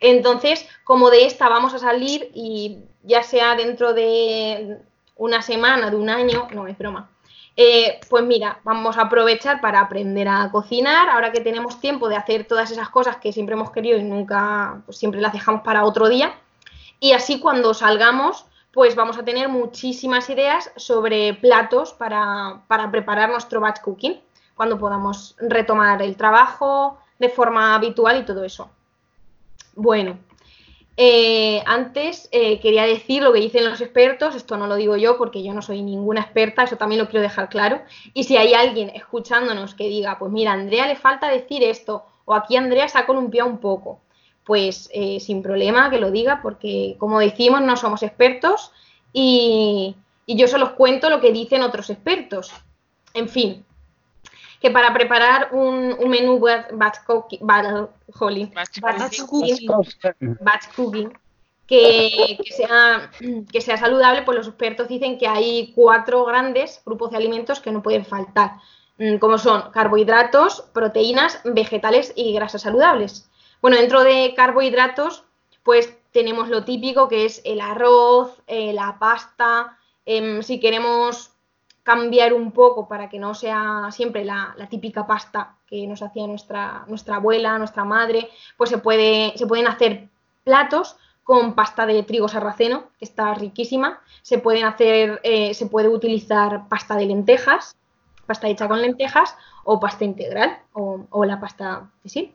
S5: Entonces, como de esta vamos a salir y ya sea dentro de una semana, de un año, no es broma. eh, pues mira, vamos a aprovechar para aprender a cocinar, ahora que tenemos tiempo de hacer todas esas cosas que siempre hemos querido y nunca, pues siempre las dejamos para otro día. Y así cuando salgamos, pues vamos a tener muchísimas ideas sobre platos para, para preparar nuestro batch cooking, cuando podamos retomar el trabajo de forma habitual y todo eso. Bueno, eh, antes eh, quería decir lo que dicen los expertos, esto no lo digo yo porque yo no soy ninguna experta, eso también lo quiero dejar claro. Y si hay alguien escuchándonos que diga, pues mira, a Andrea le falta decir esto, o aquí Andrea se ha columpiado un poco, pues eh, sin problema que lo diga, porque como decimos, no somos expertos y, y yo solo os cuento lo que dicen otros expertos. En fin, que para preparar un, un menú bat- batch cooking, bat- jolín,
S6: Batch
S5: batch
S6: cooking.
S5: cooking, batch cooking, que, que sea, que sea saludable, pues los expertos dicen que hay cuatro grandes grupos de alimentos que no pueden faltar, mm, como son carbohidratos, proteínas, vegetales y grasas saludables. Bueno, dentro de carbohidratos, pues tenemos lo típico que es el arroz, eh, la pasta, em, si queremos cambiar un poco para que no sea siempre la, típica pasta que nos hacía nuestra, abuela, nuestra madre, pues se, puede, se pueden hacer platos con pasta de trigo sarraceno, que está riquísima. Se pueden hacer, eh, se puede utilizar pasta de lentejas, pasta hecha con lentejas, o pasta integral, o, o la pasta sí.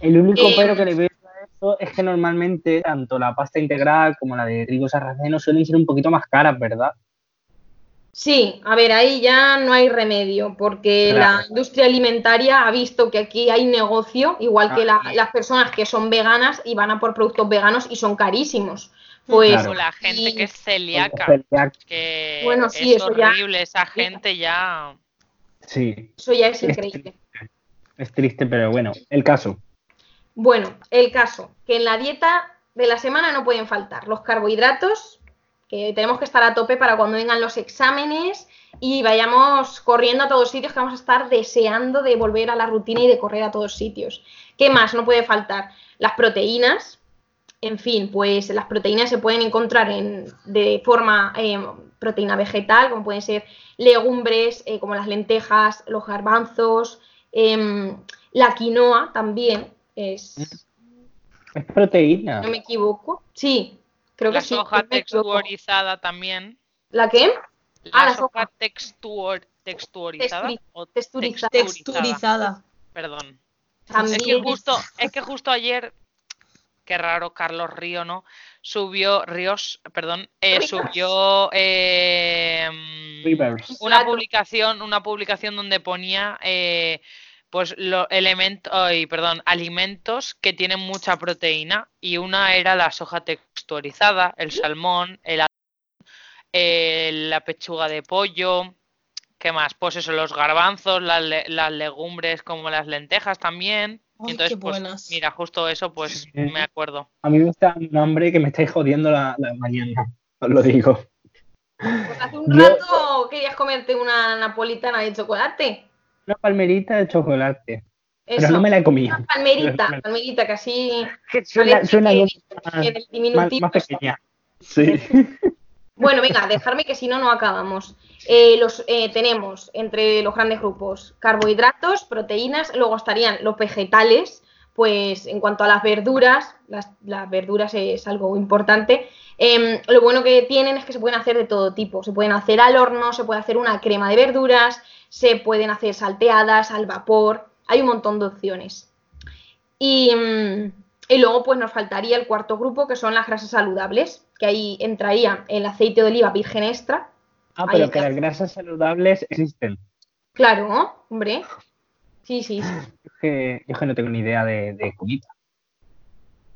S4: El único
S5: Eh,
S4: pero que le veo a eso es que normalmente tanto la pasta integral como la de trigo sarraceno suelen ser un poquito más caras, ¿verdad?
S5: Sí, a ver, ahí ya no hay remedio, porque
S4: Claro.
S5: la industria alimentaria ha visto que aquí hay negocio, igual que la-
S4: Ah.
S5: las personas que son veganas y van a por productos veganos y son carísimos. Pues
S4: Claro.
S6: O la gente
S5: y-
S6: que es celíaca,
S4: Celíaca,
S6: que
S5: Bueno, sí,
S6: es
S5: eso ya-
S6: horrible, esa gente ya...
S4: Sí,
S5: eso ya es
S4: Es
S5: increíble.
S4: es triste, pero bueno, el caso.
S5: Bueno, el caso, que en la dieta de la semana no pueden faltar los carbohidratos, que tenemos que estar a tope para cuando vengan los exámenes y vayamos corriendo a todos sitios, que vamos a estar deseando de volver a la rutina y de correr a todos sitios. ¿Qué más no puede faltar? Las proteínas. En fin, pues las proteínas se pueden encontrar en, de forma eh, proteína vegetal, como pueden ser legumbres, eh, como las lentejas, los garbanzos, em, la quinoa también es,
S4: Es proteína.
S5: no me equivoco. Sí, creo que
S6: la
S5: sí.
S6: soja
S5: no me equivoco.
S6: texturizada también.
S5: ¿La qué?
S6: La,
S5: Ah, la
S6: soja
S5: soja.
S6: textuor- texturizada.
S5: Texturi-
S6: o
S5: texturizada.
S7: Texturizada.
S6: Perdón.
S5: También
S6: Es que justo, es que justo ayer, qué raro, Carlos Río, ¿no? Subió, Ríos, perdón, eh, subió eh, mm, una publicación, una publicación donde ponía eh, pues los elementos, perdón, alimentos que tienen mucha proteína y una era la soja texturizada, el salmón, el atún, eh, la pechuga de pollo, ¿qué más? Pues eso, los garbanzos, las, le- las legumbres como las lentejas también.
S7: Ay,
S6: entonces,
S7: qué
S6: pues,
S7: buenas.
S6: mira, justo eso, pues
S4: Sí.
S6: me acuerdo.
S4: A mí me está un hambre que me estáis jodiendo la, la mañana. Os lo digo.
S5: Pues hace un
S4: Yo-
S5: rato querías comerte una napolitana de chocolate.
S4: Una palmerita de chocolate.
S5: Eso.
S4: Pero no me la he comido.
S5: Una palmerita,
S4: Pero-
S5: palmerita que así
S4: Que Suena, suena
S5: que-
S4: más,
S5: diminutivo
S4: más pequeña. Sí.
S5: Bueno, venga, dejarme que si no, no acabamos. Eh, los, eh, tenemos entre los grandes grupos carbohidratos, proteínas, luego estarían los vegetales, pues en cuanto a las verduras, las, las verduras es algo importante. Em, lo bueno que tienen es que se pueden hacer de todo tipo. Se pueden hacer al horno, se puede hacer una crema de verduras, se pueden hacer salteadas, al vapor, hay un montón de opciones. Y, mm, y luego pues nos faltaría el cuarto grupo, que son las grasas saludables, que ahí entraría el aceite de oliva virgen extra.
S4: Ah, pero que las grasas saludables existen.
S5: Claro, ¿no? hombre. Sí, sí, sí.
S4: Es que, yo que no tengo ni idea de, de comida.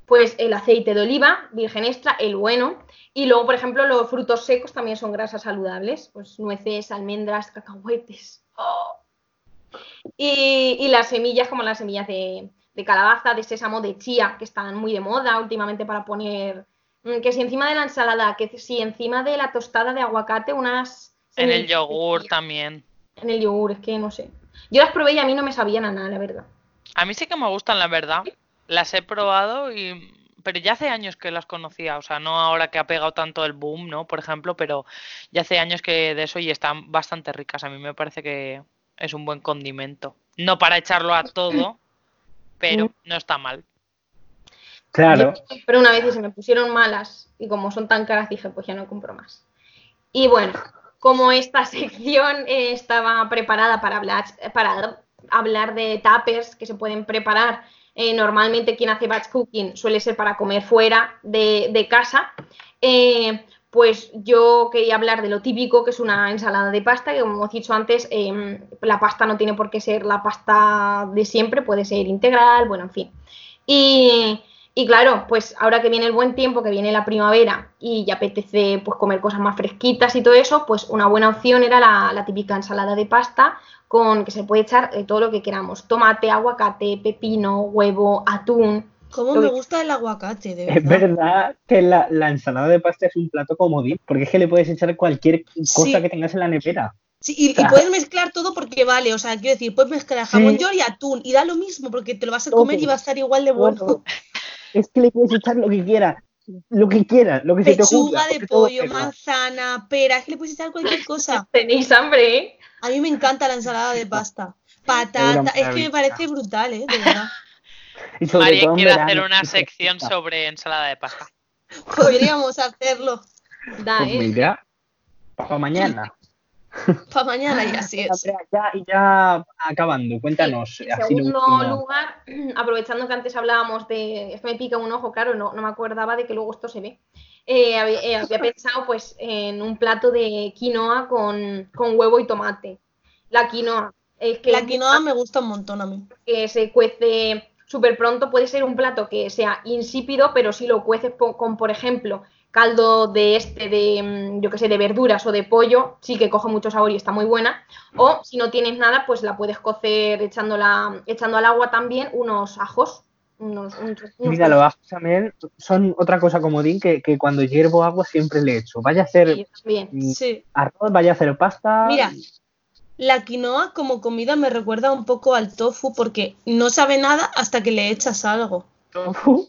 S5: Pues el aceite de oliva virgen extra, el bueno. Y luego, por ejemplo, los frutos secos también son grasas saludables. Pues nueces, almendras, cacahuetes. Y, y las semillas, como las semillas de, de calabaza, de sésamo, de chía, que están muy de moda últimamente para poner. mm, Que si encima de la ensalada, que si encima de la tostada de aguacate, unas.
S6: En el yogur también.
S5: En el yogur, es que no sé. Yo las probé y a mí no me sabían a nada, la verdad.
S6: A mí sí que me gustan, la verdad. Las he probado y... Pero ya hace años que las conocía, o sea, no ahora que ha pegado tanto el boom, ¿no? Por ejemplo, pero ya hace años que de eso y están bastante ricas. A mí me parece que es un buen condimento. No para echarlo a todo, pero no está mal.
S4: Claro.
S5: Pero una vez y se me pusieron malas y como son tan caras dije, pues ya no compro más. Y bueno, como esta sección eh, estaba preparada para hablar, para hablar de tuppers que se pueden preparar, eh, normalmente quien hace batch cooking suele ser para comer fuera de, casa, eh, pues yo quería hablar de lo típico que es una ensalada de pasta, que como hemos dicho antes, eh, la pasta no tiene por qué ser la pasta de siempre, puede ser integral, bueno, en fin. Y, claro, pues ahora que viene el buen tiempo, que viene la primavera y ya apetece pues comer cosas más fresquitas y todo eso, pues una buena opción era la típica ensalada de pasta con que se puede echar eh, todo lo que queramos, tomate, aguacate, pepino, huevo, atún.
S7: ¿Cómo me gusta el aguacate, de
S4: Es
S7: verdad?
S4: verdad que la, la ensalada de pasta es un plato comodín, porque es que le puedes echar cualquier cosa
S7: Sí.
S4: que tengas en la nevera.
S7: Sí, y, puedes mezclar todo porque vale, o sea, quiero decir, puedes mezclar jamón
S4: Sí.
S7: york y atún y da lo mismo porque te lo vas a
S4: Todo.
S7: comer y va a estar igual de bueno.
S4: Todo. Es que le puedes echar lo que quieras, lo que quieras, lo que se te ocurra.
S7: Pechuga de pollo, manzana, pera, es que le puedes echar cualquier cosa.
S5: Tenéis hambre, ¿eh?
S7: A mí me encanta la ensalada de pasta. Patata, es que me parece brutal, ¿eh? De verdad.
S4: Y sobre
S6: María
S4: todo
S6: quiere
S4: verano,
S6: hacer una sección sobre ensalada de pasta.
S7: Podríamos hacerlo
S5: Da,
S4: Pues
S5: ¿eh?
S4: mira, para mañana.
S7: para mañana y así es.
S4: Ya, ya acabando, cuéntanos.
S5: En segundo
S4: último.
S5: lugar, aprovechando que antes hablábamos de. Es que me pica un ojo, claro, no, no me acordaba de que luego esto se ve. Eh, había, eh, había pensado pues en un plato de quinoa con, con huevo y tomate. La quinoa. Es que
S7: La quinoa me gusta un montón a mí.
S5: que se cuece súper pronto. Puede ser un plato que sea insípido, pero si lo cueces con, por ejemplo, caldo de este, de, mm, yo que sé, de verduras o de pollo, sí que coge mucho sabor y está muy buena. O si no tienes nada, pues la puedes cocer echándola, echando al agua también unos ajos. Unos, un- unos-
S4: Mira, los ajos también son otra cosa comodín que, que cuando hiervo agua siempre le echo. Vaya a hacer mm,
S7: Sí.
S4: arroz, vaya a hacer pasta.
S7: Mira, la quinoa como comida me recuerda un poco al tofu porque no sabe nada hasta que le echas algo.
S4: Tofu.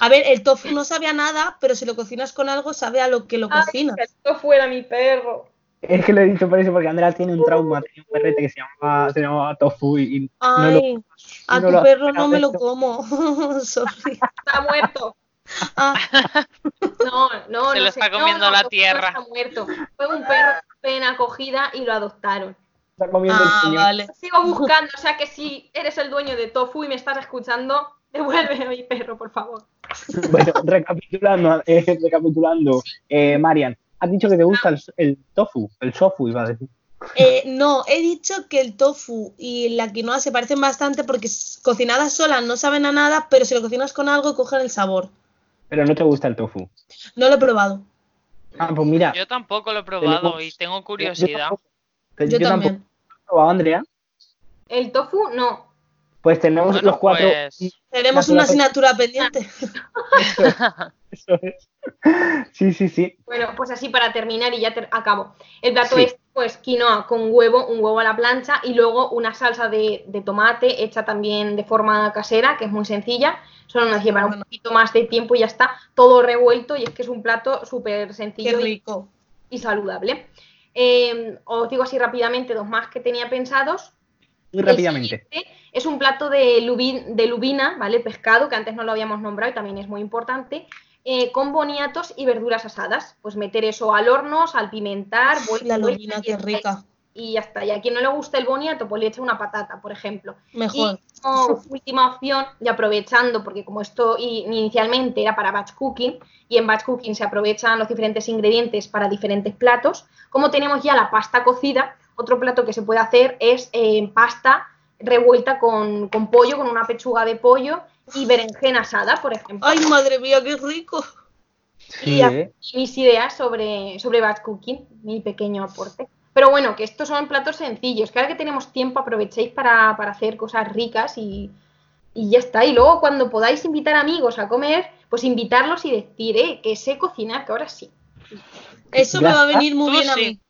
S7: A ver, el tofu no sabe a nada, pero si lo cocinas con algo sabe a lo que lo
S5: Ay,
S7: cocinas.
S5: que esto fuera mi perro.
S4: Es que lo he dicho por eso, porque Andrea tiene un trauma, tenía un perrete que se llamaba, se llamaba tofu y, y no lo-
S7: Ay, a
S4: no
S7: tu
S4: lo
S7: perro no me lo como. Sorry.
S5: Está muerto.
S7: Ah,
S5: No, no,
S6: Se
S5: no
S6: lo está comiendo
S5: no,
S6: la tierra.
S5: Está muerto. Fue un perro en acogida y lo adoptaron.
S4: está comiendo
S7: ah,
S4: el señor.
S7: vale.
S5: Sigo buscando, o sea que si eres el dueño de Tofu y me estás escuchando, devuelve a mi perro, por favor.
S4: Bueno, recapitulando, eh, recapitulando, eh, Marian, has dicho que te gusta el, el tofu, el sofu, iba a decir.
S7: Eh, no, he dicho que el tofu y la quinoa se parecen bastante porque cocinadas solas no saben a nada, pero si lo cocinas con algo cogen el sabor.
S4: Pero no te gusta el tofu.
S7: No lo he probado.
S4: Ah, pues mira,
S6: Yo tampoco lo he probado y tengo
S4: yo
S6: curiosidad.
S4: tampoco-
S7: Yo,
S4: yo tampoco
S7: también.
S4: lo he probado, Andrea.
S5: El tofu, no.
S4: Pues tenemos
S6: Bueno,
S4: los cuatro.
S6: pues-
S7: Tenemos una asignatura pendiente.
S4: Eso es. Sí, sí, sí.
S5: Bueno, pues así para terminar y ya ter- acabo. El plato
S4: Sí.
S5: es pues quinoa con huevo, un huevo a la plancha y luego una salsa de, de tomate hecha también de forma casera, que es muy sencilla. Solo nos llevará un poquito más de tiempo y ya está todo revuelto y es que es un plato súper
S7: Qué
S5: sencillo y,
S7: rico.
S5: y saludable. Eh, os digo así rápidamente dos más que tenía pensados.
S4: Muy rápidamente.
S5: es un plato de, lubi- de lubina, ¿vale? Pescado, que antes no lo habíamos nombrado y también es muy importante, eh, con boniatos y verduras asadas. Pues meter eso al horno, salpimentar, vuelta,
S7: La lubina,
S5: y
S7: qué
S5: ya está.
S7: rica.
S5: Y ya está. Y a quien no le gusta el boniato, pues le echa una patata, por ejemplo.
S7: Mejor.
S5: Y como última opción, y aprovechando, porque como esto inicialmente era para batch cooking, y en batch cooking se aprovechan los diferentes ingredientes para diferentes platos, como tenemos ya la pasta cocida, otro plato que se puede hacer es eh, pasta revuelta con, con pollo, con una pechuga de pollo y berenjena asada, por ejemplo.
S7: Ay, madre mía, qué rico.
S4: Sí,
S5: y
S4: ¿eh?
S5: mis ideas sobre, sobre batch cooking, mi pequeño aporte. Pero bueno, que estos son platos sencillos, que ahora que tenemos tiempo aprovechéis para, para hacer cosas ricas y, y ya está. Y luego cuando podáis invitar amigos a comer, pues invitarlos y decir, eh, que sé cocinar, que ahora sí.
S7: Eso me va a venir muy bien a
S6: sí.
S7: mí.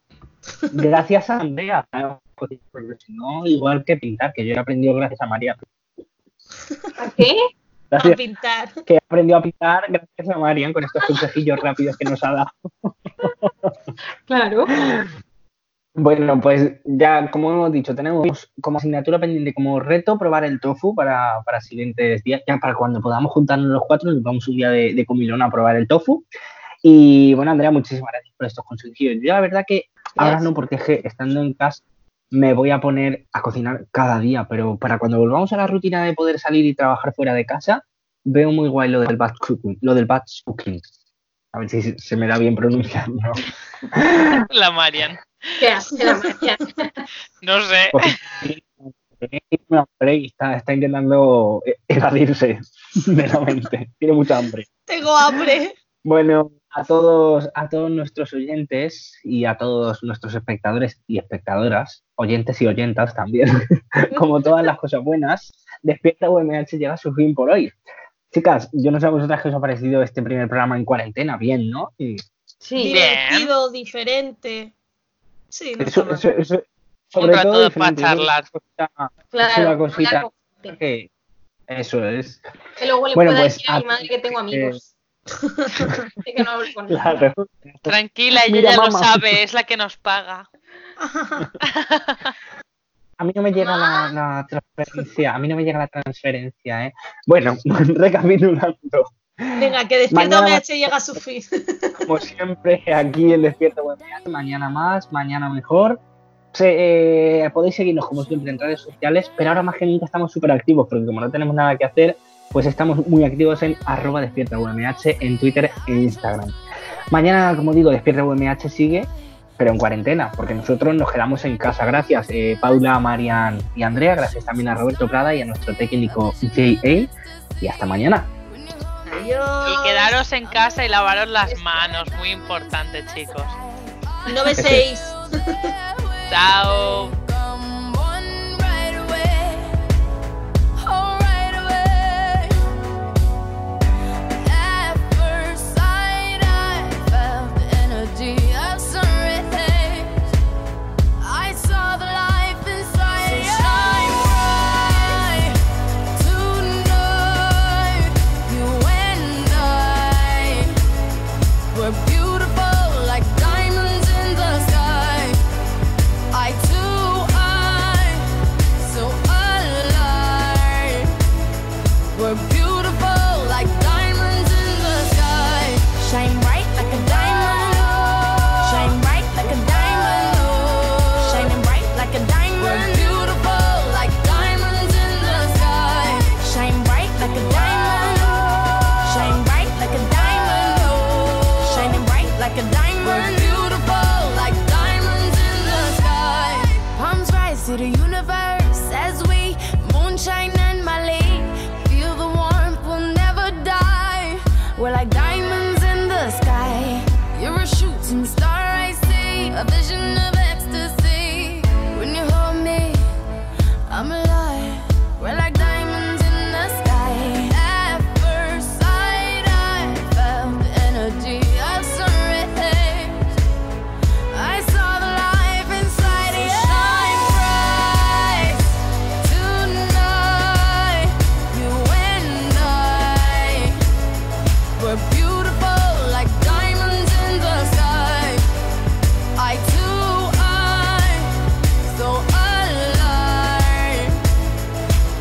S4: Gracias a Andrea. Porque si no, igual que pintar, que yo he aprendido gracias a María.
S5: ¿A qué?
S7: A
S4: Gracias,
S7: pintar.
S4: que he aprendido a pintar gracias a Marian con estos consejillos rápidos que nos ha dado.
S5: Claro.
S4: Bueno, pues ya, como hemos dicho, tenemos como asignatura pendiente, como reto, probar el tofu para, para siguientes días. Ya para cuando podamos juntarnos los cuatro, nos vamos un día de, de comilón a probar el tofu. Y bueno, Andrea, muchísimas gracias por estos consejos. Yo la verdad que ahora no, porque es que estando en casa me voy a poner a cocinar cada día, pero para cuando volvamos a la rutina de poder salir y trabajar fuera de casa, veo muy guay lo del batch cooking. Lo del batch cooking. A ver si se me da bien pronunciarlo.
S6: La Marian.
S5: ¿Qué hace la magia?
S6: No sé.
S4: Está, está intentando evadirse de la mente. Tiene mucha hambre.
S7: Tengo hambre.
S4: Bueno, a todos, a todos nuestros oyentes y a todos nuestros espectadores y espectadoras, oyentes y oyentas también, como todas las cosas buenas, Despierta UMH llega a su fin por hoy. Chicas, yo no sé a vosotras qué os ha parecido este primer programa en cuarentena, bien, ¿no? Y
S5: Sí.
S7: Divertido, diferente. Sí, no
S4: eso, eso, eso- sobre todo
S6: de pa'
S4: diferente,
S6: charlar.
S4: es una cosita-
S5: Claro,
S4: es una cosita que eso es.
S5: Que luego le
S4: Bueno,
S5: pueda
S4: pues,
S5: decir a mi madre que tengo amigos.
S6: Tranquila, ella ya lo sabe, es la que nos paga.
S4: A mí no me llega la, transferencia, a mí no me llega la transferencia, ¿eh? Bueno, recapitulando.
S7: Venga, que Despierta OMH llega a su fin.
S4: Como siempre, aquí en Despierta OMH, mañana más, mañana mejor. Se, eh, podéis seguirnos como siempre en redes sociales, pero ahora más que nunca estamos súper activos, porque como no tenemos nada que hacer, pues estamos muy activos en arroba despierta en Twitter e Instagram. Mañana, como digo, despierta UMH sigue, pero en cuarentena, porque nosotros nos quedamos en casa. Gracias eh, Paula, Marian y Andrea, gracias también a Roberto Prada y a nuestro técnico JA. Y hasta mañana.
S8: Y quedaros en casa y lavaros las manos, muy importante chicos.
S7: No beséis.
S8: Chao.